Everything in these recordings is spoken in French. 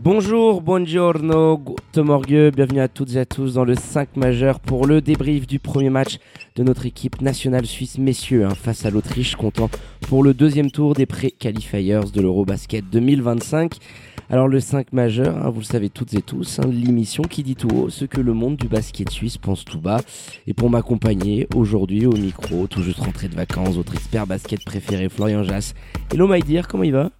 Bonjour, buongiorno, Morgue, bienvenue à toutes et à tous dans le 5 majeur pour le débrief du premier match de notre équipe nationale suisse messieurs hein, face à l'Autriche, comptant pour le deuxième tour des pré-qualifiers de l'Eurobasket 2025. Alors le 5 majeur, hein, vous le savez toutes et tous, hein, l'émission qui dit tout haut ce que le monde du basket suisse pense tout bas. Et pour m'accompagner aujourd'hui au micro, tout juste rentré de vacances, votre expert basket préféré Florian Jass. Hello dear, comment il va?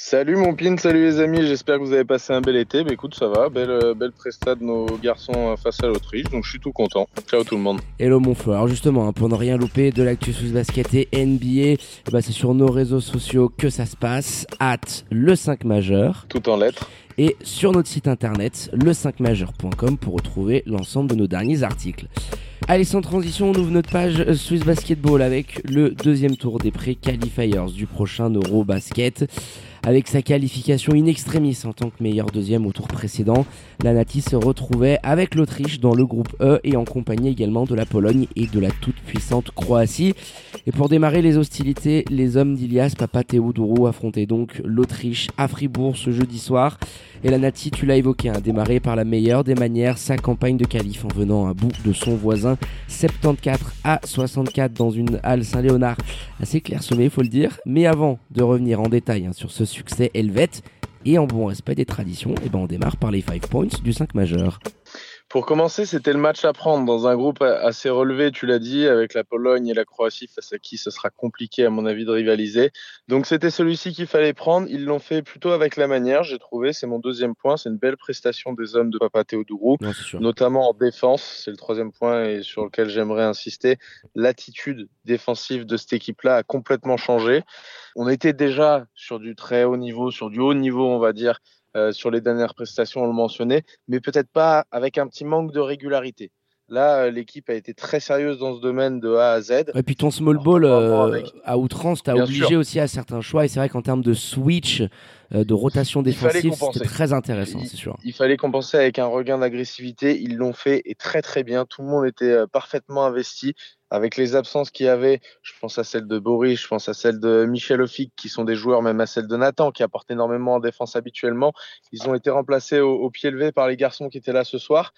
Salut mon pin, salut les amis, j'espère que vous avez passé un bel été. Bah écoute, ça va, belle, euh, belle presta de nos garçons euh, face à l'Autriche, donc je suis tout content. Ciao tout le monde. Hello mon frère, alors justement, hein, pour ne rien louper de l'actu sous basket et NBA, bah c'est sur nos réseaux sociaux que ça se passe, at le 5 majeur. Tout en lettres. Et sur notre site internet, le5majeur.com pour retrouver l'ensemble de nos derniers articles. Allez, sans transition, on ouvre notre page Swiss Basketball avec le deuxième tour des pré-qualifiers du prochain Eurobasket. Avec sa qualification in extremis en tant que meilleur deuxième au tour précédent, la Nati se retrouvait avec l'Autriche dans le groupe E et en compagnie également de la Pologne et de la toute puissante Croatie. Et pour démarrer les hostilités, les hommes d'Ilias Papateodourou affrontaient donc l'Autriche à Fribourg ce jeudi soir. Et la Nati, tu l'as évoqué, a hein, démarré par la meilleure des manières sa campagne de qualif en venant à bout de son voisin 74 à 64 dans une halle Saint-Léonard assez clairsemée, faut le dire. Mais avant de revenir en détail hein, sur ce succès helvète et en bon respect des traditions, et eh ben on démarre par les 5 points du 5 majeur. Pour commencer, c'était le match à prendre dans un groupe assez relevé, tu l'as dit, avec la Pologne et la Croatie, face à qui ce sera compliqué, à mon avis, de rivaliser. Donc c'était celui-ci qu'il fallait prendre. Ils l'ont fait plutôt avec la manière, j'ai trouvé. C'est mon deuxième point. C'est une belle prestation des hommes de Papa Théodourou, notamment en défense. C'est le troisième point et sur lequel j'aimerais insister. L'attitude défensive de cette équipe-là a complètement changé. On était déjà sur du très haut niveau, sur du haut niveau, on va dire, euh, sur les dernières prestations, on le mentionnait, mais peut-être pas avec un petit manque de régularité. Là, euh, l'équipe a été très sérieuse dans ce domaine de A à Z. Et puis ton small ball euh, à outrance t'as obligé aussi à certains choix. Et c'est vrai qu'en termes de switch, de rotation défensive, c'était très intéressant, c'est sûr. Il fallait compenser avec un regain d'agressivité. Ils l'ont fait et très très bien. Tout le monde était parfaitement investi avec les absences qu'il y avait, je pense à celle de Boris, je pense à celle de Michel Ofic, qui sont des joueurs, même à celle de Nathan, qui apportent énormément en défense habituellement. Ils ont été remplacés au, pied levé par les garçons qui étaient là ce soir.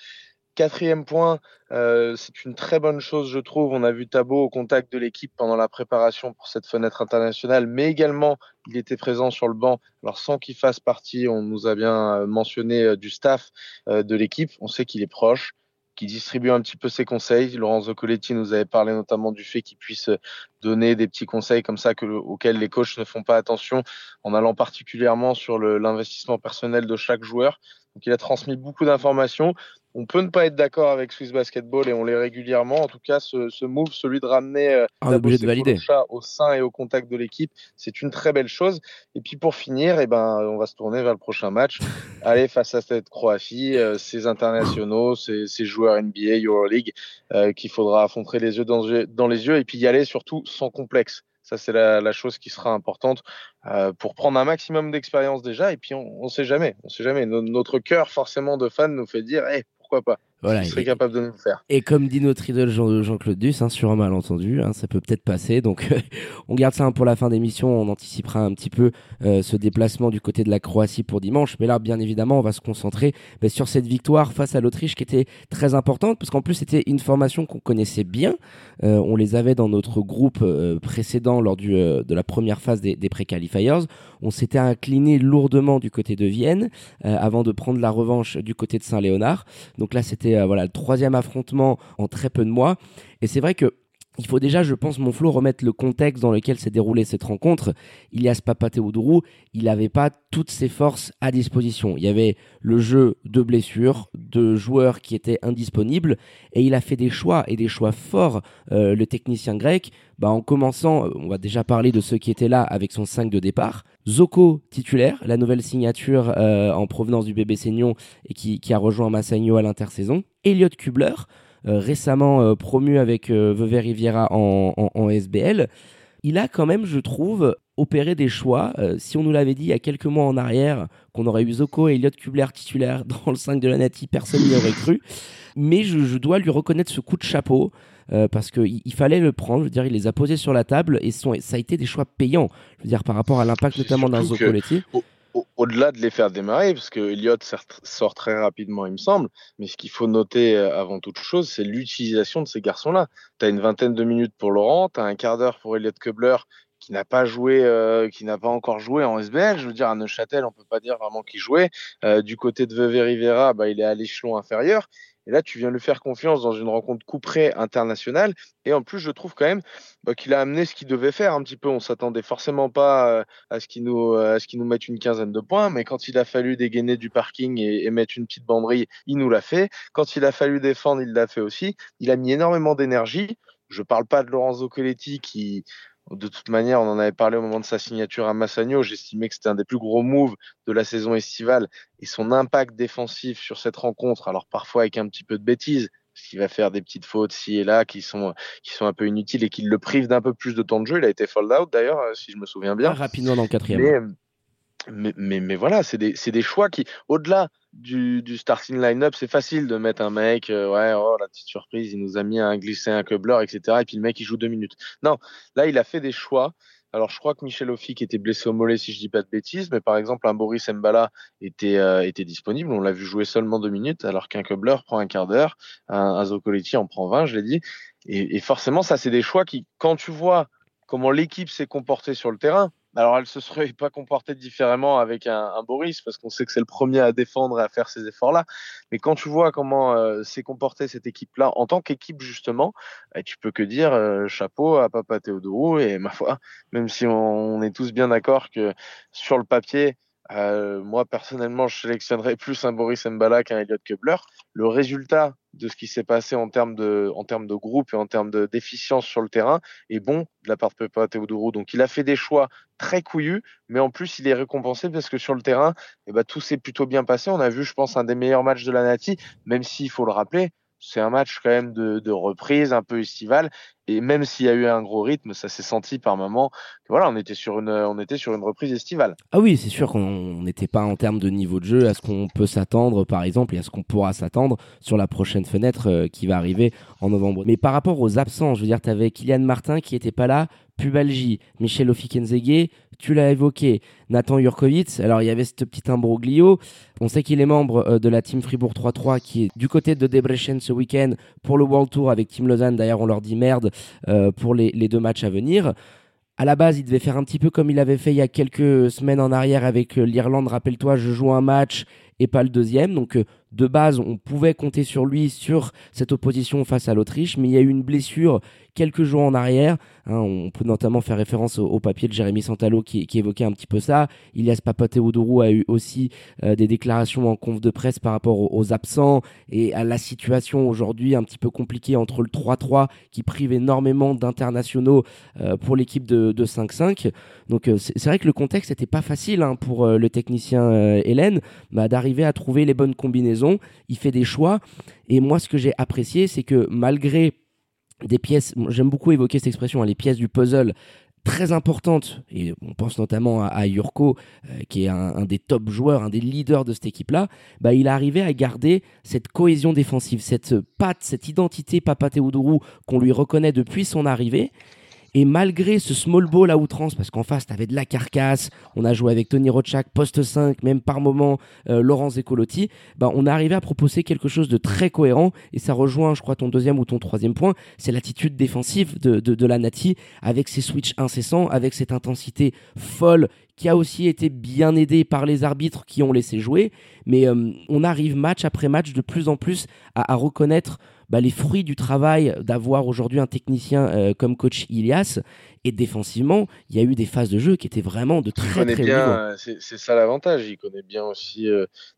Quatrième point, euh, c'est une très bonne chose, je trouve. On a vu Tabo au contact de l'équipe pendant la préparation pour cette fenêtre internationale, mais également il était présent sur le banc. Alors sans qu'il fasse partie, on nous a bien euh, mentionné euh, du staff de l'équipe. On sait qu'il est proche qui distribue un petit peu ses conseils. Laurence Zoccoletti nous avait parlé notamment du fait qu'il puisse donner des petits conseils comme ça que, auxquels les coachs ne font pas attention en allant particulièrement sur l'investissement personnel de chaque joueur. Donc il a transmis beaucoup d'informations. On peut ne pas être d'accord avec Swiss Basketball et on l'est régulièrement. En tout cas, ce, move, celui de ramener euh, ah, de valider. au sein et au contact de l'équipe, c'est une très belle chose. Et puis pour finir, eh ben, on va se tourner vers le prochain match. Aller face à cette Croatie, euh, ces internationaux, ces, joueurs NBA, Euroleague, euh, qu'il faudra affronter les yeux dans, dans les yeux et puis y aller surtout sans complexe. Ça, c'est la, chose qui sera importante euh, pour prendre un maximum d'expérience déjà. Et puis, on ne sait jamais. On sait jamais. notre cœur, forcément, de fan nous fait dire hey, pourquoi pas voilà, serait capable de nous faire. Et comme dit notre idole Jean-Claude Duss, hein, sur un malentendu, hein, ça peut peut-être passer. Donc, on garde ça pour la fin d'émission. On anticipera un petit peu euh, ce déplacement du côté de la Croatie pour dimanche. Mais là, bien évidemment, on va se concentrer bah, sur cette victoire face à l'Autriche qui était très importante parce qu'en plus, c'était une formation qu'on connaissait bien. Euh, on les avait dans notre groupe euh, précédent lors du, de la première phase des, des pré-qualifiers. On s'était incliné lourdement du côté de Vienne avant de prendre la revanche du côté de Saint-Léonard. Donc là, c'était voilà le troisième affrontement en très peu de mois. Et c'est vrai que il faut déjà, je pense, mon Flo, remettre le contexte dans lequel s'est déroulée cette rencontre. Ilias Papateodourou, il n'avait pas toutes ses forces à disposition. Il y avait le jeu de blessures, de joueurs qui étaient indisponibles, et il a fait des choix, et des choix forts, euh, le technicien grec, bah, en commençant, on va déjà parler de ceux qui étaient là avec son 5 de départ. Zoko titulaire, la nouvelle signature euh, en provenance du bébé Seignon et qui, qui a rejoint Massagno à l'intersaison. Elliot Kubler, récemment euh, promu avec euh, Vevey Riviera en, en, SBL, il a quand même, je trouve, opéré des choix. si on nous l'avait dit il y a quelques mois en arrière qu'on aurait eu Zoko et Elliot Kubler titulaire dans le 5 de la Nati, personne n'y aurait cru. Mais je, dois lui reconnaître ce coup de chapeau. parce qu'il il fallait le prendre, je veux dire, il les a posés sur la table et ça a été des choix payants, je veux dire, par rapport à l'impact notamment d'un Zocoletti au-delà de les faire démarrer, parce que Elliott sort très rapidement, il me semble, mais ce qu'il faut noter euh, avant toute chose, c'est l'utilisation de ces garçons-là. Tu as une vingtaine de minutes pour Laurent, tu as un quart d'heure pour Elliott Kubler, qui n'a pas joué, euh, qui n'a pas encore joué en SBL. Je veux dire, à Neuchâtel, on peut pas dire vraiment qu'il jouait. Euh, du côté de Vevey Rivera, bah, il est à l'échelon inférieur. Et là, tu viens lui faire confiance dans une rencontre couperée internationale. Et en plus, je trouve quand même bah, qu'il a amené ce qu'il devait faire un petit peu. On s'attendait forcément pas euh, à ce qu'il nous, à ce qu'il nous mette une quinzaine de points. Mais quand il a fallu dégainer du parking et, et mettre une petite banderille, il nous l'a fait. Quand il a fallu défendre, il l'a fait aussi. Il a mis énormément d'énergie. Je parle pas de Lorenzo Coletti qui, de toute manière, on en avait parlé au moment de sa signature à Massagno. J'estimais que c'était un des plus gros moves de la saison estivale et son impact défensif sur cette rencontre, alors parfois avec un petit peu de bêtises, parce qu'il va faire des petites fautes ci et là qui sont, qui sont un peu inutiles et qui le privent d'un peu plus de temps de jeu. Il a été fold out d'ailleurs, si je me souviens bien. Rapidement dans le quatrième mais, mais, mais, voilà, c'est des, des, choix qui, au-delà du, du, starting line-up, c'est facile de mettre un mec, euh, ouais, oh, la petite surprise, il nous a mis un glissé, un clubler, etc. Et puis le mec, il joue deux minutes. Non, là, il a fait des choix. Alors, je crois que Michel qui était blessé au mollet, si je dis pas de bêtises, mais par exemple, un Boris Mbala était, euh, était disponible. On l'a vu jouer seulement deux minutes, alors qu'un clubler prend un quart d'heure, un, un Zocoletti en prend 20, je l'ai dit. Et, et forcément, ça, c'est des choix qui, quand tu vois comment l'équipe s'est comportée sur le terrain, alors, elle se serait pas comportée différemment avec un, Boris, parce qu'on sait que c'est le premier à défendre et à faire ces efforts-là. Mais quand tu vois comment euh, s'est comportée cette équipe-là, en tant qu'équipe, justement, eh, tu peux que dire euh, chapeau à Papa Théodorou. Et ma foi, même si on est tous bien d'accord que sur le papier, euh, moi, personnellement, je sélectionnerais plus un Boris Mbala qu'un Elliot Kebler. Le résultat de ce qui s'est passé en termes de, en termes de groupe et en termes d'efficience sur le terrain est bon de la part de Pepa Teodoro. Donc, il a fait des choix très couillus, mais en plus, il est récompensé parce que sur le terrain, eh ben, tout s'est plutôt bien passé. On a vu, je pense, un des meilleurs matchs de la Nati, même s'il faut le rappeler, c'est un match quand même de, de, reprise un peu estival et même s'il y a eu un gros rythme ça s'est senti par moment voilà on était sur une on était sur une reprise estivale ah oui c'est sûr qu'on n'était pas en termes de niveau de jeu à ce qu'on peut s'attendre par exemple et à ce qu'on pourra s'attendre sur la prochaine fenêtre euh, qui va arriver en novembre mais par rapport aux absents je veux dire tu avais Kylian Martin qui était pas là pubalgie Michel Ofikenzege tu l'as évoqué, Nathan Jurkovic. Alors, il y avait ce petit imbroglio. On sait qu'il est membre euh, de la team Fribourg 3-3 qui est du côté de Debrecen ce week-end pour le World Tour avec Team Lausanne. D'ailleurs, on leur dit merde pour les, les deux matchs à venir. À la base, il devait faire un petit peu comme il avait fait il y a quelques semaines en arrière avec euh, l'Irlande. Rappelle-toi, je joue un match et pas le deuxième. Donc de base, on pouvait compter sur lui sur cette opposition face à l'Autriche, mais il y a eu une blessure quelques jours en arrière. Hein, on peut notamment faire référence au, papier de Jérémy Santalo qui, évoquait un petit peu ça. Ilias Papateodourou a eu aussi euh, des déclarations en conf de presse par rapport aux, absents et à la situation aujourd'hui un petit peu compliquée entre le 3-3 qui prive énormément d'internationaux euh, pour l'équipe de, 5-5. Donc euh, c'est vrai que le contexte n'était pas facile hein, pour le technicien Hélène bah, d'arriver à trouver les bonnes combinaisons il fait des choix. Et moi, ce que j'ai apprécié, c'est que malgré des pièces, j'aime beaucoup évoquer cette expression, hein, les pièces du puzzle très importantes, et on pense notamment à, Yurko, euh, qui est un, des top joueurs, un des leaders de cette équipe-là, bah, il a arrivé à garder cette cohésion défensive, cette patte, cette identité Papa Teodourou qu'on lui reconnaît depuis son arrivée, et malgré ce small ball à outrance, parce qu'en face, tu avais de la carcasse, on a joué avec Tony Rochak, poste 5, même par moment euh, Laurence Zecolotti, bah, on a arrivé à proposer quelque chose de très cohérent. Et ça rejoint, je crois, ton deuxième ou ton troisième point, c'est l'attitude défensive de, de, la Nati, avec ses switches incessants, avec cette intensité folle qui a aussi été bien aidé par les arbitres qui ont laissé jouer. Mais euh, on arrive match après match de plus en plus à, reconnaître bah, les fruits du travail d'avoir aujourd'hui un technicien euh, comme coach Ilias. Et défensivement, il y a eu des phases de jeu qui étaient vraiment de très très bien, C'est ça l'avantage. Il connaît bien aussi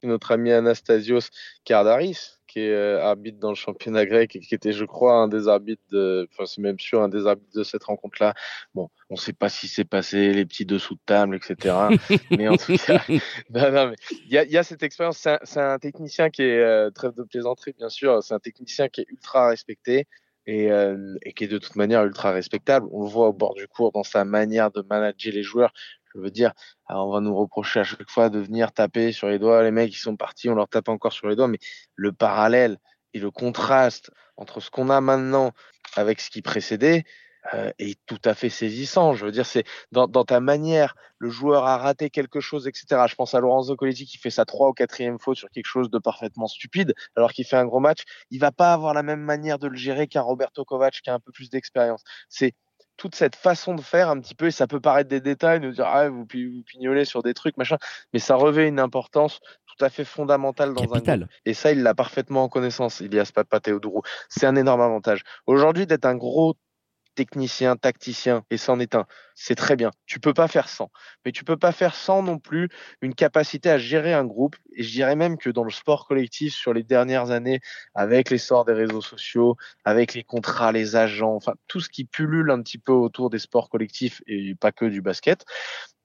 notre ami Anastasios Kardaris qui est euh, arbitre dans le championnat grec et qui était, je crois, un des arbitres de, enfin, c'est même sûr, un des arbitres de cette rencontre-là. Bon, on ne sait pas si c'est passé, les petits dessous de table, etc. mais en tout cas, il y, a, y, a, cette expérience. C'est un, technicien qui est, euh, trêve de plaisanterie, bien sûr, c'est un technicien qui est ultra respecté. Et, euh, et, qui est de toute manière ultra respectable. On le voit au bord du cours dans sa manière de manager les joueurs. Je veux dire, on va nous reprocher à chaque fois de venir taper sur les doigts. Les mecs, qui sont partis, on leur tape encore sur les doigts. Mais le parallèle et le contraste entre ce qu'on a maintenant avec ce qui précédait euh, est tout à fait saisissant. Je veux dire, c'est dans, ta manière, le joueur a raté quelque chose, etc. Je pense à Lorenzo Coletti qui fait sa trois ou quatrième faute sur quelque chose de parfaitement stupide, alors qu'il fait un gros match. Il va pas avoir la même manière de le gérer qu'un Roberto Kovac qui a un peu plus d'expérience. C'est toute cette façon de faire un petit peu, et ça peut paraître des détails, nous dire ah vous, vous pignolez sur des trucs machin, mais ça revêt une importance tout à fait fondamentale dans un groupe. Et ça, il l'a parfaitement en connaissance. Il y a ce Papa Théodoro. C'est un énorme avantage. Aujourd'hui, d'être un gros technicien, tacticien, et c'en est un. C'est très bien. Tu peux pas faire sans. Mais tu peux pas faire sans non plus une capacité à gérer un groupe. Et je dirais même que dans le sport collectif, sur les dernières années, avec l'essor des réseaux sociaux, avec les contrats, les agents, enfin, tout ce qui pullule un petit peu autour des sports collectifs et pas que du basket,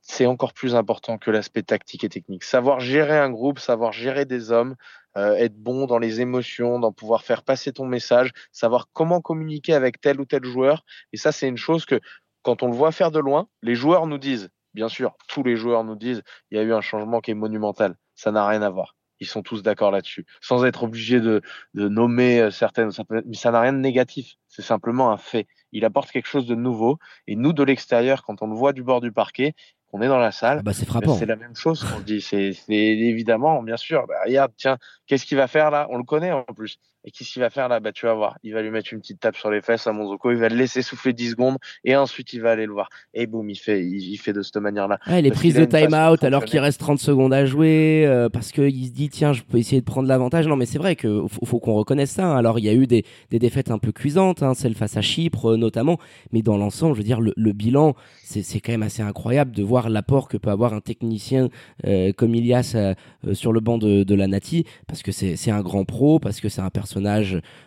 c'est encore plus important que l'aspect tactique et technique. Savoir gérer un groupe, savoir gérer des hommes, euh, être bon dans les émotions, dans pouvoir faire passer ton message, savoir comment communiquer avec tel ou tel joueur. Et ça, c'est une chose que quand on le voit faire de loin, les joueurs nous disent, bien sûr, tous les joueurs nous disent, il y a eu un changement qui est monumental. Ça n'a rien à voir. Ils sont tous d'accord là-dessus, sans être obligés de, de nommer euh, certaines. Mais ça n'a rien de négatif. C'est simplement un fait. Il apporte quelque chose de nouveau. Et nous, de l'extérieur, quand on le voit du bord du parquet, on est dans la salle. Ah bah c'est frappant. C'est la même chose qu'on dit. C'est évidemment, bien sûr. Bah, regarde, tiens, qu'est-ce qu'il va faire là? On le connaît en plus. Et qu'est-ce qu'il va faire là? Bah, Tu vas voir. Il va lui mettre une petite tape sur les fesses à Monzoko. Il va le laisser souffler 10 secondes. Et ensuite, il va aller le voir. Et boum, il fait, il, fait de cette manière-là. Ouais, les prises de time-out alors qu'il reste 30 secondes à jouer. Euh, parce qu'il se dit, tiens, je peux essayer de prendre l'avantage. Non, mais c'est vrai qu'il faut, qu'on reconnaisse ça. Hein. Alors, il y a eu des, des défaites un peu cuisantes, hein, celle face à Chypre euh, notamment. Mais dans l'ensemble, je veux dire, le, le bilan, c'est quand même assez incroyable de voir l'apport que peut avoir un technicien euh, comme Ilias euh, sur le banc de, de, la Nati, parce que c'est un grand pro, parce que c'est un personnage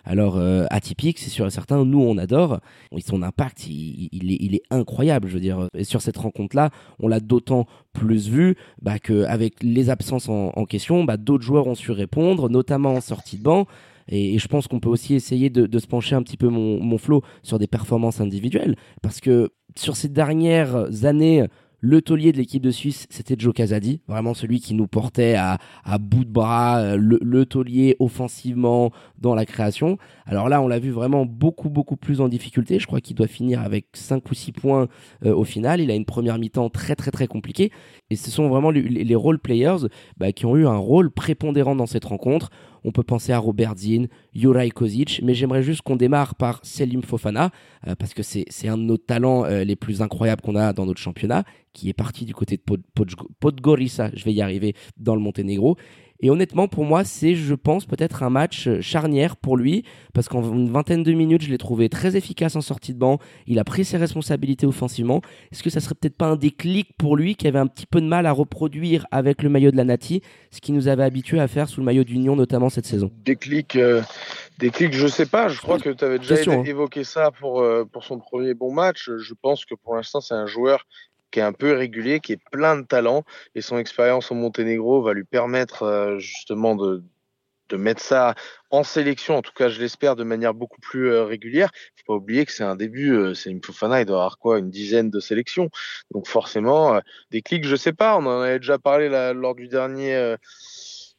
alors euh, atypique, c'est sûr et certain. Nous, on adore. son impact, il, est, incroyable, je veux dire. Et sur cette rencontre-là, on l'a d'autant plus vu bah, qu'avec les absences en, question, bah, d'autres joueurs ont su répondre, notamment en sortie de banc. Et, je pense qu'on peut aussi essayer de, de, se pencher un petit peu mon, mon flot sur des performances individuelles. Parce que sur ces dernières années, le taulier de l'équipe de Suisse, c'était Joe Casadi, vraiment celui qui nous portait à, bout de bras, euh, le, taulier offensivement dans la création. Alors là, on l'a vu vraiment beaucoup, beaucoup plus en difficulté. Je crois qu'il doit finir avec 5 ou 6 points euh, au final. Il a une première mi-temps très, très, très compliquée. Et ce sont vraiment les, role players bah, qui ont eu un rôle prépondérant dans cette rencontre. On peut penser à Robert Zinn, Juraj Kozic, mais j'aimerais juste qu'on démarre par Selim Fofana, euh, parce que c'est un de nos talents euh, les plus incroyables qu'on a dans notre championnat, qui est parti du côté de Podgorica, je vais y arriver, dans le Monténégro. Et honnêtement, pour moi, c'est, je pense, peut-être un match euh, charnière pour lui, parce qu'en une vingtaine de minutes, je l'ai trouvé très efficace en sortie de banc. Il a pris ses responsabilités offensivement. Est-ce que ça serait peut-être pas un déclic pour lui qui avait un petit peu de mal à reproduire avec le maillot de la Nati, ce qui nous avait habitué à faire sous le maillot d'Union, notamment cette saison? Déclic, euh, déclic, je sais pas. Je crois que tu avais déjà hein. évoqué ça pour, euh, pour son premier bon match. Je pense que pour l'instant, c'est un joueur qui est un peu irrégulier, qui est plein de talent, et son expérience au Monténégro va lui permettre euh, justement de, de mettre ça en sélection, en tout cas je l'espère, de manière beaucoup plus euh, régulière. Il faut pas oublier que c'est un début, euh, c'est une Fofana, il doit avoir quoi, une dizaine de sélections. Donc forcément, des clics, je sais pas, on en avait déjà parlé lors du dernier...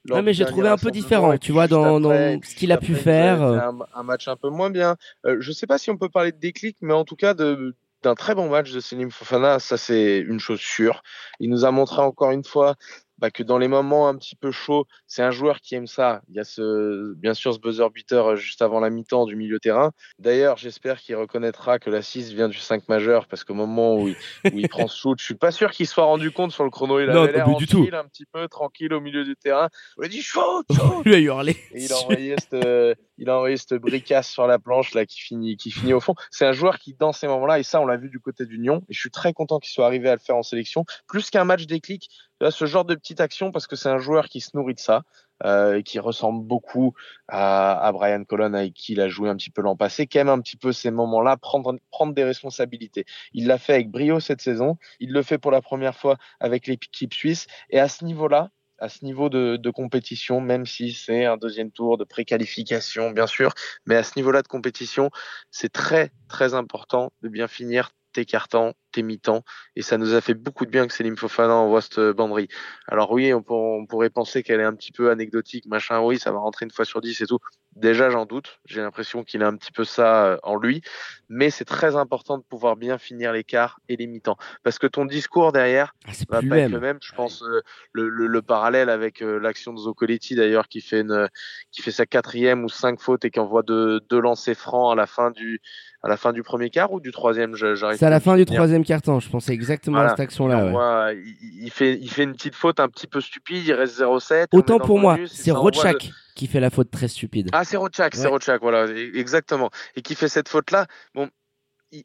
Ouais, mais j'ai trouvé un peu différent, tu vois, dans, dans ce qu'il a pu faire. Un, un, match un peu moins bien. je sais pas si on peut parler de déclic, mais en tout cas de, d'un très bon match de Selim Fofana, ça c'est une chose sûre. Il nous a montré encore une fois bah, que dans les moments un petit peu chauds, c'est un joueur qui aime ça. Il y a ce, bien sûr ce buzzer beater juste avant la mi-temps du milieu terrain. D'ailleurs, j'espère qu'il reconnaîtra que la 6 vient du 5 majeur parce qu'au moment où il, où il prend ce shoot, je suis pas sûr qu'il soit rendu compte sur le chrono. Il avait l'air du tout. un petit peu tranquille au milieu du terrain. Il a dit shoot, shoot. lui a hurlé. Et il a envoyé cette, il a envoyé cette bricasse sur la planche là qui finit, qui finit au fond. C'est un joueur qui dans ces moments-là, et ça on l'a vu du côté d'Union, et je suis très content qu'il soit arrivé à le faire en sélection, plus qu'un match déclic, ce genre de petite action parce que c'est un joueur qui se nourrit de ça. Euh, qui ressemble beaucoup à, à, Brian Colon avec qui il a joué un petit peu l'an passé, qui aime un petit peu ces moments-là, prendre, prendre des responsabilités. Il l'a fait avec brio cette saison, il le fait pour la première fois avec l'équipe suisse, et à ce niveau-là, à ce niveau de, de compétition, même si c'est un deuxième tour de préqualification, bien sûr, mais à ce niveau-là de compétition, c'est très, très important de bien finir tes cartons, tes mi-temps, et ça nous a fait beaucoup de bien que Selim Fofana envoie cette banderie. Alors oui, on, pourrait penser qu'elle est un petit peu anecdotique, machin, oui, ça va rentrer une fois sur dix et tout. Déjà, j'en doute, j'ai l'impression qu'il a un petit peu ça euh, en lui, mais c'est très important de pouvoir bien finir l'écart et les mi-temps, parce que ton discours derrière ah, va pas être le même. Je pense euh, le, le, parallèle avec euh, l'action de Zoccoletti d'ailleurs, qui fait une, qui fait sa quatrième ou cinq fautes et qui envoie deux, deux lancers francs à la fin du à la fin du premier quart ou du troisième? C'est à la fin du troisième quart-temps, je pensais exactement à cette action-là. il, fait, il fait une petite faute un petit peu stupide, il reste 0-7. Autant pour moi, c'est Rochak qui fait la faute très stupide. Ah, c'est Rochak, c'est Rochak, voilà, e-, exactement. Et qui fait cette faute-là. Bon,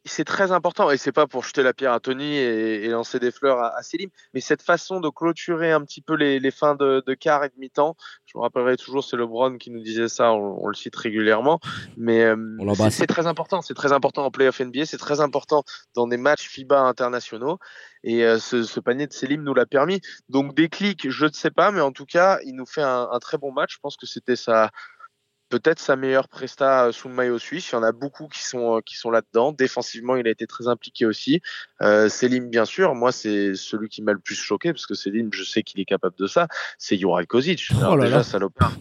c'est très important et c'est pas pour jeter la pierre à Tony et, lancer des fleurs à, à, Selim, mais cette façon de clôturer un petit peu les, les fins de, de, quart et de mi-temps. Je me rappellerai toujours, c'est LeBron qui nous disait ça, on, le cite régulièrement, mais euh, c'est très important. C'est très important en playoff NBA, c'est très important dans des matchs FIBA internationaux et euh, ce, ce, panier de Selim nous l'a permis. Donc des clics, je ne sais pas, mais en tout cas, il nous fait un, un très bon match. Je pense que c'était sa peut-être sa meilleure presta euh, sous le maillot suisse. Il y en a beaucoup qui sont euh, qui sont là-dedans. Défensivement, il a été très impliqué aussi. Euh, Selim, bien sûr. Moi, c'est celui qui m'a le plus choqué parce que Selim, je sais qu'il est capable de ça. C'est Juraj Kozic. Oh déjà, salopard.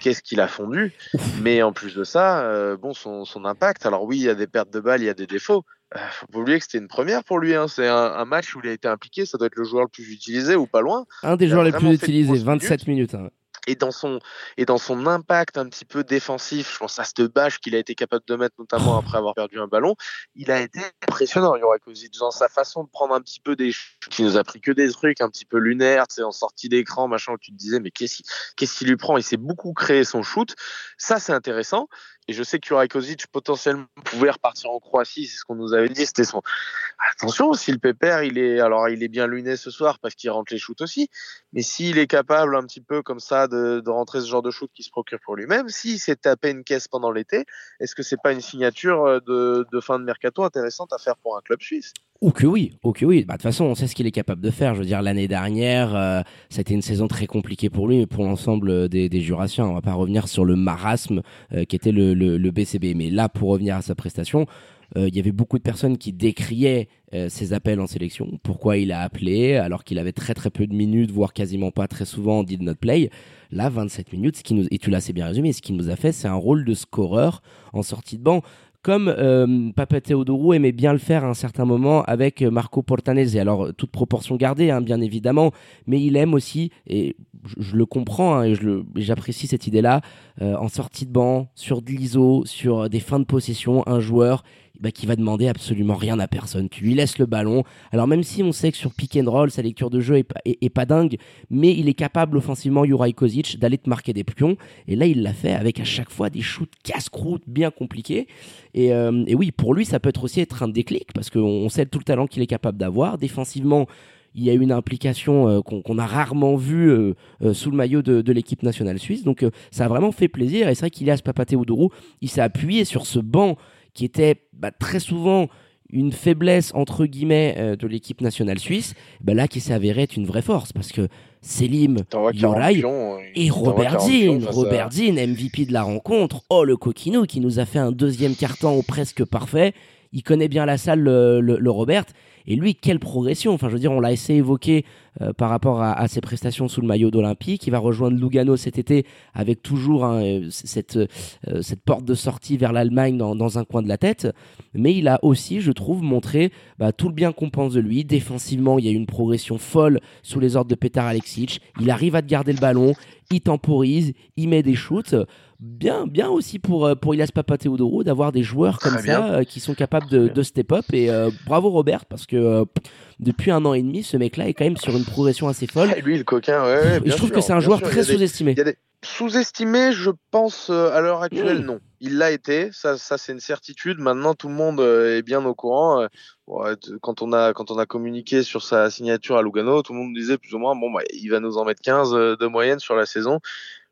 Qu'est-ce qu'il a fondu? Mais en plus de ça, euh, bon, son, son impact. Alors oui, il y a des pertes de balles, il y a des défauts. Faut pas oublier que c'était une première pour lui. Hein. C'est un, un, match où il a été impliqué. Ça doit être le joueur le plus utilisé ou pas loin. Un des joueurs les plus utilisés, 27 minutes. hein et dans son impact un petit peu défensif, je pense à cette bâche qu'il a été capable de mettre notamment après avoir perdu un ballon, il a été impressionnant. Il y aurait dans sa façon de prendre un petit peu des qui nous a pris que des trucs un petit peu lunaires, c'est en sortie d'écran machin où tu te disais mais qu'est-ce qu'est-ce qui lui prend? Il s'est beaucoup créé son shoot. Ça c'est intéressant. Et je sais que potentiellement pouvait repartir en Croatie, c'est ce qu'on nous avait dit. C'était son. Attention, si le pépère, il est alors il est bien luné ce soir parce qu'il rentre les shoots aussi. Mais s'il est capable un petit peu comme ça de, rentrer ce genre de shoot qui se procure pour lui-même, s'il s'est tapé une caisse pendant l'été, est-ce que c'est pas une signature euh, de fin de mercato intéressante à faire pour un club suisse? Ou que oui, ou que oui. Bah, de toute façon, on sait ce qu'il est capable de faire. Je veux dire, l'année dernière, euh, été une saison très compliquée pour lui, mais pour l'ensemble des, des Jurassiens. On va pas revenir sur le marasme euh, qui était le, le, le, BCB. Mais là, pour revenir à sa prestation, euh, il y avait beaucoup de personnes qui décriaient ses appels en sélection. Pourquoi il a appelé alors qu'il avait très très peu de minutes, voire quasiment pas très souvent en did not play. Là, 27 minutes, ce qui nous, et tu l'as assez bien résumé, ce qu'il nous a fait, c'est un rôle de scoreur en sortie de banc comme euh, Papa Teodoro aimait bien le faire à un certain moment avec euh, Marco Portanese. Alors, toute proportion gardée, hein, bien évidemment, mais il aime aussi, et je, le comprends, hein, et j'apprécie cette idée-là, euh, en sortie de banc, sur de l'ISO, sur des fins de possession, un joueur bah, qui va demander absolument rien à personne. Tu lui laisses le ballon. Alors même si on sait que sur pick and roll, sa lecture de jeu est pas, dingue, mais il est capable offensivement, Juraj Kozic, d'aller te marquer des pions. Et là, il l'a fait avec à chaque fois des shoots casse-croûte bien compliqués. Et, euh, et, oui, pour lui, ça peut être aussi être un déclic parce qu'on sait tout le talent qu'il est capable d'avoir. Défensivement, il y a une implication euh, qu'on a rarement vue euh, sous le maillot de, de l'équipe nationale suisse. Donc ça a vraiment fait plaisir. Et c'est vrai qu'Ilias Papateodourou, il s'est appuyé sur ce banc qui était bah, très souvent une faiblesse entre guillemets euh, de l'équipe nationale suisse, bah là qui s'est avéré être une vraie force parce que Selim, Yorai et Robert Zinn, MVP de la rencontre, oh le coquino qui nous a fait un deuxième carton presque parfait. Il connaît bien la salle, le, Robert. Et lui, quelle progression Enfin, je veux dire, on l'a essayé évoqué euh, par rapport à, ses prestations sous le maillot d'Olympique. Il va rejoindre Lugano cet été avec toujours hein, euh, cette, euh, cette porte de sortie vers l'Allemagne dans, un coin de la tête. Mais il a aussi, je trouve, montré bah, tout le bien qu'on pense de lui. Défensivement, il y a eu une progression folle sous les ordres de Petar Alexic. Il arrive à garder le ballon, il temporise, il met des shoots bien, bien aussi pour, euh, pour Ilas Papateodoro d'avoir des joueurs comme ça euh, qui sont capables de, step up. Et euh, bravo Robert, parce que depuis un an et demi, ce mec-là est quand même sur une progression assez folle. Et lui, le coquin, ouais. je trouve que c'est un joueur très sous-estimé. Sous-estimé, je pense, à l'heure actuelle, mmh. non. Il l'a été, ça, ça c'est une certitude. Maintenant, tout le monde est bien au courant. Quand on, a, quand on a communiqué sur sa signature à Lugano, tout le monde disait plus ou moins, bon, bah, il va nous en mettre 15 de moyenne sur la saison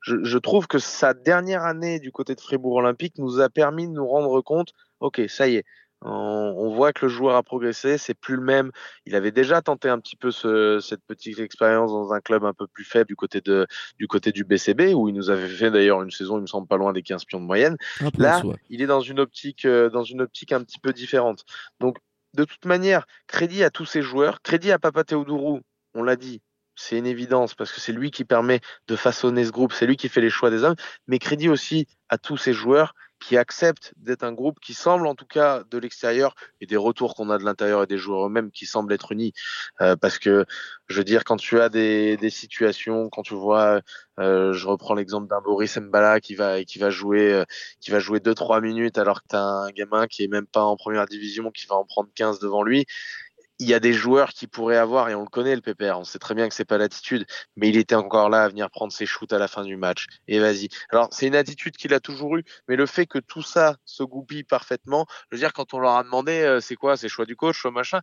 je, trouve que sa dernière année du côté de Fribourg Olympique nous a permis de nous rendre compte, ok, ça y est, on, voit que le joueur a progressé, c'est plus le même. Il avait déjà tenté un petit peu cette petite expérience dans un club un peu plus faible du côté de du côté du BCB où il nous avait fait d'ailleurs une saison, il me semble pas loin des 15 pions de moyenne. Là, il est dans une optique euh, dans une optique un petit peu différente. Donc de toute manière, crédit à tous ces joueurs, crédit à Papa Théodourou, on l'a dit, c'est une évidence parce que c'est lui qui permet de façonner ce groupe, c'est lui qui fait les choix des hommes, mais crédit aussi à tous ces joueurs qui acceptent d'être un groupe qui semble en tout cas de l'extérieur et des retours qu'on a de l'intérieur et des joueurs eux-mêmes qui semblent être unis euh, parce que je veux dire quand tu as des, situations quand tu vois euh, je reprends l'exemple d'un Boris Mbala qui va qui va jouer euh, qui va jouer 2 3 minutes alors que tu as un gamin qui est même pas en première division qui va en prendre 15 devant lui il y a des joueurs qui pourraient avoir, et on le connaît le PPR, on sait très bien que c'est pas l'attitude, mais il était encore là à venir prendre ses shoots à la fin du match. Et vas-y. Alors c'est une attitude qu'il a toujours eu, mais le fait que tout ça se goupille parfaitement, je veux dire quand on leur a demandé euh, c'est quoi, c'est choix du coach, choix machin,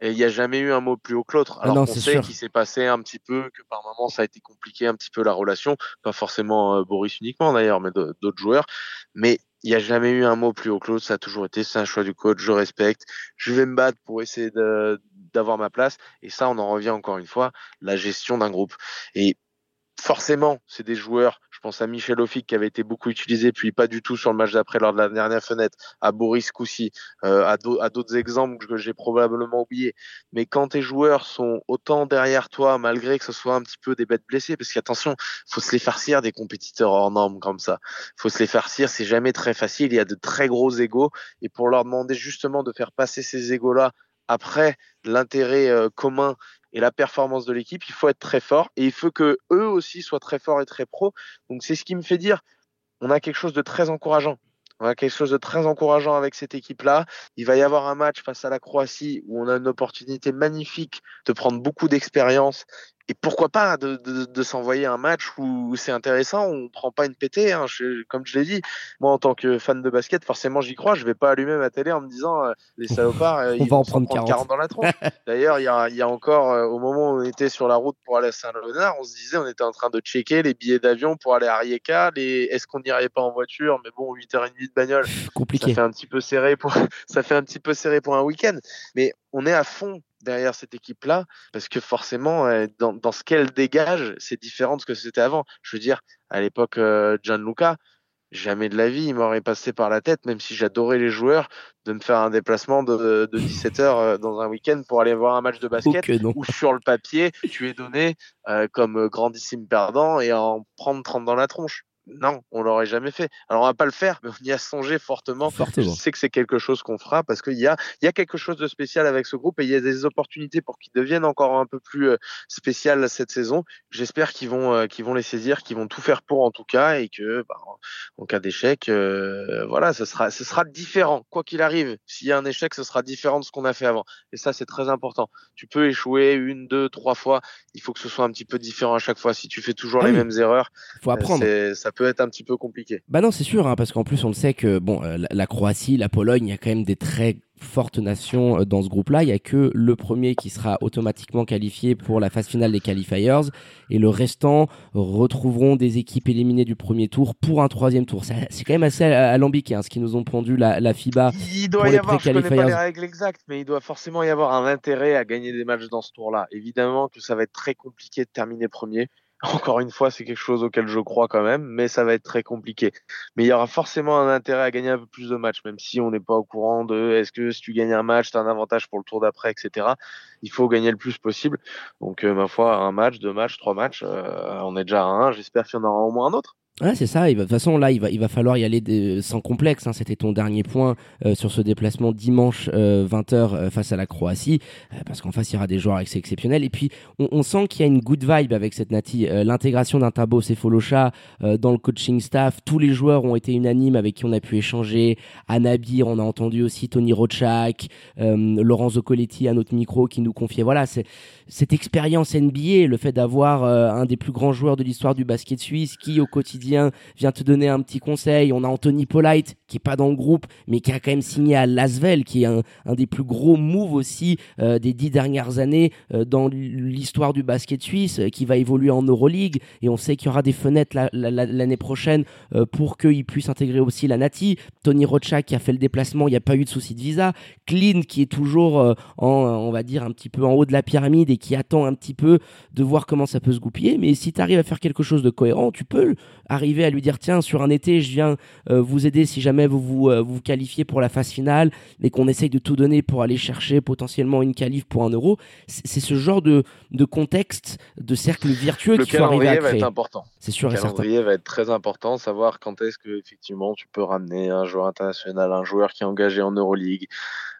et il n'y a jamais eu un mot plus haut que l'autre. Ah Alors on sait qu'il s'est passé un petit peu, que par moments ça a été compliqué un petit peu la relation, pas forcément euh, Boris uniquement d'ailleurs, mais d'autres joueurs. Mais il n'y a jamais eu un mot plus haut que l'autre, ça a toujours été, c'est un choix du coach, je respecte, je vais me battre pour essayer d'avoir ma place. Et ça, on en revient encore une fois, la gestion d'un groupe. Et forcément, c'est des joueurs je pense à Michel Ofic qui avait été beaucoup utilisé, puis pas du tout sur le match d'après lors de la dernière fenêtre, à Boris Koussi, euh, à d'autres exemples que j'ai probablement oubliés. Mais quand tes joueurs sont autant derrière toi, malgré que ce soit un petit peu des bêtes blessées, parce qu'attention, faut se les farcir des compétiteurs hors normes comme ça. faut se les farcir, c'est jamais très facile. Il y a de très gros égaux. Et pour leur demander justement de faire passer ces égaux-là après l'intérêt euh, commun et la performance de l'équipe, il faut être très fort et il faut que eux aussi soient très forts et très pros. Donc c'est ce qui me fait dire, on a quelque chose de très encourageant. On a quelque chose de très encourageant avec cette équipe-là. Il va y avoir un match face à la Croatie où on a une opportunité magnifique de prendre beaucoup d'expérience et pourquoi pas de, de, de s'envoyer un match où c'est intéressant, on prend pas une pétée. Hein, comme je l'ai dit, moi en tant que fan de basket, forcément j'y crois. Je vais pas allumer ma télé en me disant euh, les salopards, euh, ils vont en prendre 40. dans la tronche. D'ailleurs, il y a, y a, encore euh, au moment où on était sur la route pour aller à Saint-Léonard, on se disait on était en train de checker les billets d'avion pour aller à Rijeka. Les... Est-ce qu'on n'irait pas en voiture? Mais bon, 8h30 de bagnole, compliqué. Ça fait un petit peu serré pour ça fait un petit peu serré pour un week-end. Mais on est à fond derrière cette équipe-là, parce que forcément, euh, dans, ce qu'elle dégage, c'est différent de ce que c'était avant. Je veux dire, à l'époque, euh, Gianluca, jamais de la vie, il m'aurait passé par la tête, même si j'adorais les joueurs, de me faire un déplacement de, 17 heures euh, dans un week-end pour aller voir un match de basket, où sur le papier, tu es donné comme grandissime perdant et en prendre 30 dans la tronche non, on l'aurait jamais fait. Alors on va pas le faire, mais on y a songé fortement. Je sais que c'est quelque chose qu'on fera parce qu'il y a, il y a quelque chose de spécial avec ce groupe et il y a des opportunités pour qu'ils deviennent encore un peu plus euh, spécial cette saison. J'espère qu'ils vont, euh, qu'ils vont les saisir, qu'ils vont tout faire pour en tout cas et que, bah, en cas d'échec, euh, voilà, ce sera, ce sera différent. Quoi qu'il arrive, s'il y a un échec, ce sera différent de ce qu'on a fait avant. Et ça, c'est très important. Tu peux échouer une, deux, trois fois. Il faut que ce soit un petit peu différent à chaque fois. Si tu fais toujours ah les mêmes erreurs, faut apprendre. ça peut être un petit peu compliqué. Bah non, c'est sûr, hein, parce qu'en plus on le sait que bon, euh, la, Croatie, la Pologne, il y a quand même des très fortes nations euh, dans ce groupe-là. Il y a que le premier qui sera automatiquement qualifié pour la phase finale des qualifiers et le restant retrouveront des équipes éliminées du premier tour pour un troisième tour. C'est quand même assez alambiqué hein, ce qui nous ont pondu la, la FIBA. Il doit pour y les avoir, je connais pas les règles exactes, mais il doit forcément y avoir un intérêt à gagner des matchs dans ce tour-là. Évidemment que ça va être très compliqué de terminer premier Encore une fois, c'est quelque chose auquel je crois quand même, mais ça va être très compliqué. Mais il y aura forcément un intérêt à gagner un peu plus de matchs, même si on n'est pas au courant de est-ce que si tu gagnes un match, tu as un avantage pour le tour d'après, etc. Il faut gagner le plus possible. Donc, euh, ma foi, un match, deux matchs, trois matchs, euh, on est déjà à un. J'espère qu'il y en aura au moins un autre. Ouais, c'est ça. De toute façon, là, il va, il va falloir y aller sans complexe. Hein. C'était ton dernier point euh, sur ce déplacement dimanche 20h euh, euh, face à la Croatie, parce qu'en face, il y aura des joueurs exceptionnels. Et puis, on, on sent qu'il y a une good vibe avec cette Nati. L'intégration d'un Tabo Sefolocha dans le coaching staff, tous les joueurs ont été unanimes avec qui on a pu échanger. Anabir, on a entendu aussi Tony Rochak, Lorenzo Coletti à notre micro qui nous confiait. Voilà, cette expérience NBA, le fait d'avoir un des plus grands joueurs de l'histoire du basket suisse qui, au quotidien, vient te donner un petit conseil. On a Anthony Polite qui est pas dans le groupe, mais qui a quand même signé à Lasvel, qui est un, des plus gros moves aussi euh, des dix dernières années euh, dans l'histoire du basket suisse, euh, qui va évoluer en Euroleague. Et on sait qu'il y aura des fenêtres l'année prochaine pour qu'il puisse intégrer aussi la Nati. Tony Rocha qui a fait le déplacement, il n'y a pas eu de souci de visa. Clean qui est toujours en, on va dire, un petit peu en haut de la pyramide et qui attend un petit peu de voir comment ça peut se goupiller. Mais si tu arrives à faire quelque chose de cohérent, tu peux arriver à lui dire tiens sur un été je viens euh, vous aider si jamais vous vous, euh, vous qualifiez pour la phase finale et qu'on essaye de tout donner pour aller chercher potentiellement une qualif pour un euro. C'est ce genre de, de contexte de cercle virtueux qu'il faut arriver à créer. va être important. C'est sûr le calendrier va être très important savoir quand est-ce que effectivement tu peux ramener un joueur international un joueur qui est engagé en Euroleague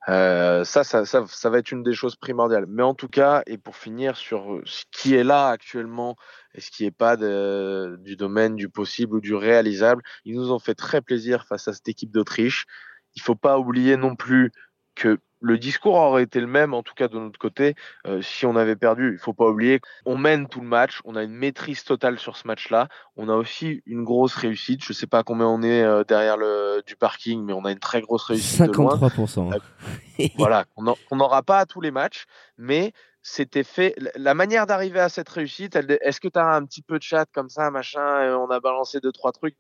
euh, ça, ça, ça, ça, va être une des choses primordiales. Mais en tout cas, et pour finir sur ce qui est là actuellement et ce qui n'est pas du domaine du possible ou du réalisable, ils nous ont fait très plaisir face à cette équipe d'Autriche. Il faut pas oublier non plus que le discours aurait été le même, en tout cas de notre côté, euh, si on avait perdu. Il faut pas oublier qu'on mène tout le match, on a une maîtrise totale sur ce match-là. On a aussi une grosse réussite. Je sais pas combien on est euh, derrière le du parking, mais on a une très grosse réussite. 53%. Euh, voilà, on n'aura pas à tous les matchs, mais c'était fait. La manière d'arriver à cette réussite, est-ce que tu as un petit peu de chat comme ça, machin, on a balancé deux, trois trucs?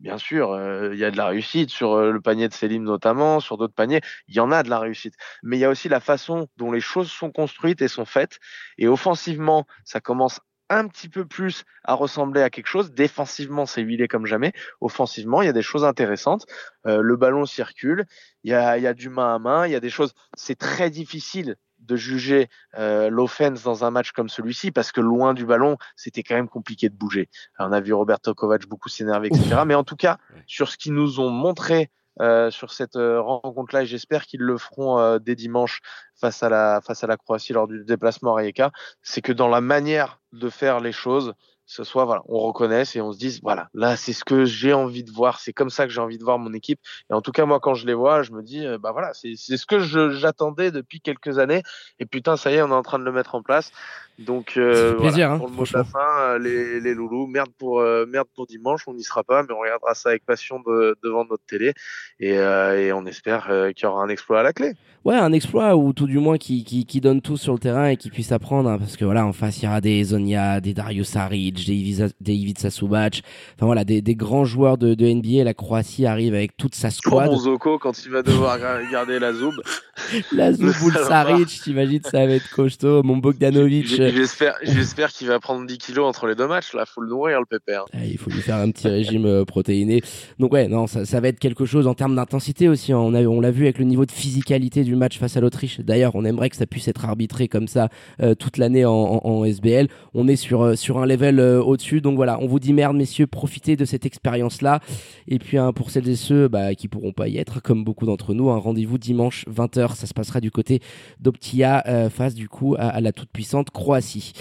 Bien sûr, il y a de la réussite sur le panier de Selim notamment, sur d'autres paniers, il y en a de la réussite. Mais il y a aussi la façon dont les choses sont construites et sont faites. Et offensivement, ça commence un petit peu plus à ressembler à quelque chose. Défensivement, c'est huilé comme jamais. Offensivement, il y a des choses intéressantes. Le ballon circule, il y a, y a du main à main, il y a des choses. C'est très difficile de juger euh, l'offense dans un match comme celui-ci parce que loin du ballon, c'était quand même compliqué de bouger. on a vu Roberto Kovac beaucoup s'énerver, etc. Mais en tout cas, sur ce qu'ils nous ont montré euh, sur cette euh, rencontre-là, et j'espère qu'ils le feront dès dimanche face à la face à la Croatie lors du déplacement à Rijeka, c'est que dans la manière de faire les choses, ce soit voilà, on reconnaisse et on se dise voilà, là c'est ce que j'ai envie de voir, c'est comme ça que j'ai envie de voir mon équipe. Et en tout cas moi quand je les vois, je me dis euh, bah voilà, c'est ce que j'attendais depuis quelques années. Et putain ça y est, on est en train de le mettre en place. Donc euh, plaisir, hein, pour le mot de la fin, euh, les, les loulous, merde pour euh, merde pour dimanche, on n'y sera pas, mais on regardera ça avec passion devant notre télé et, et on espère qu'il y aura un exploit à la clé. Ouais, un exploit ou tout du moins qui, qui, qui donne tout sur le terrain et qui puisse apprendre, hein, parce que voilà, en face il y aura des Zonia, des Dario Saric, des Ivica Subac, enfin voilà, des, des grands joueurs de, de NBA. La Croatie arrive avec toute sa squad. Mon Zoko quand il va devoir garder la Zoub. la Zoub ou le Saric, t'imagines ça va être costaud. Mon Bogdanovic. J'espère, j'espère qu'il va prendre 10 kilos entre les deux matchs. Là, faut le nourrir, le pépère. Ah, il faut lui faire un petit régime euh, protéiné. Donc ouais, non, ça, ça va être quelque chose en termes d'intensité aussi. Hein. On a, on l'a vu avec le niveau de physicalité du match face à l'Autriche. D'ailleurs, on aimerait que ça puisse être arbitré comme ça euh, toute l'année en, SBL. On est sur euh, un level au-dessus. Donc voilà, on vous dit merde, messieurs, profitez de cette expérience-là. Et puis hein, pour celles et ceux bah, qui pourront pas y être, comme beaucoup d'entre nous, un rendez-vous dimanche 20h. Ça se passera du côté d'Optia face du coup à, à la toute puissante Croatie.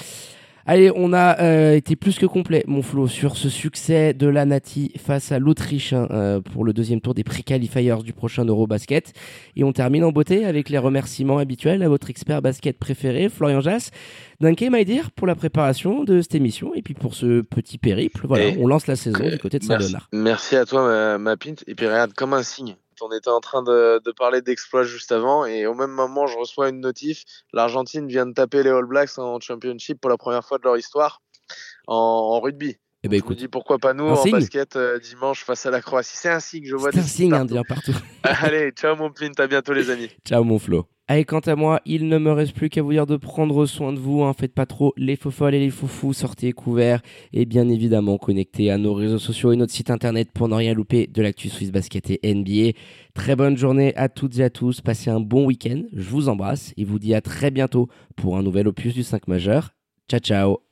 Allez, on a euh, été plus que complet, mon Flo, sur ce succès de la Nati face à l'Autriche hein, euh, pour le deuxième tour des pré-qualifiers du prochain Eurobasket. Et on termine en beauté avec les remerciements habituels à votre expert basket préféré, Florian Jass. Dunké, dire pour la préparation de cette émission et puis pour ce petit périple. Voilà, on lance la saison du côté de Saint-Léonard. Merci à toi, ma, ma Pinte. Et puis regarde, comme un signe, on était en train de, parler d'exploit juste avant et au même moment, je reçois une notif. L'Argentine vient de taper les All Blacks en Championship pour la première fois de leur histoire en, rugby. Eh ben Je me écoute, dis pourquoi pas nous Un en signe basket euh, dimanche face à la Croatie? C'est un signe, je vois c'est un signe partout. indien partout. Allez, ciao mon Plint, à bientôt les amis. Ciao mon Flo. Allez, quant à moi, il ne me reste plus qu'à vous dire de prendre soin de vous. Hein. Faites pas trop les faux folles et les faux fous. Sortez couverts et bien évidemment connectez à nos réseaux sociaux et notre site internet pour ne rien louper de l'actu Swiss Basket et NBA. Très bonne journée à toutes et à tous. Passez un bon week-end. Je vous embrasse et vous dis à très bientôt pour un nouvel opus du 5 majeur. Ciao ciao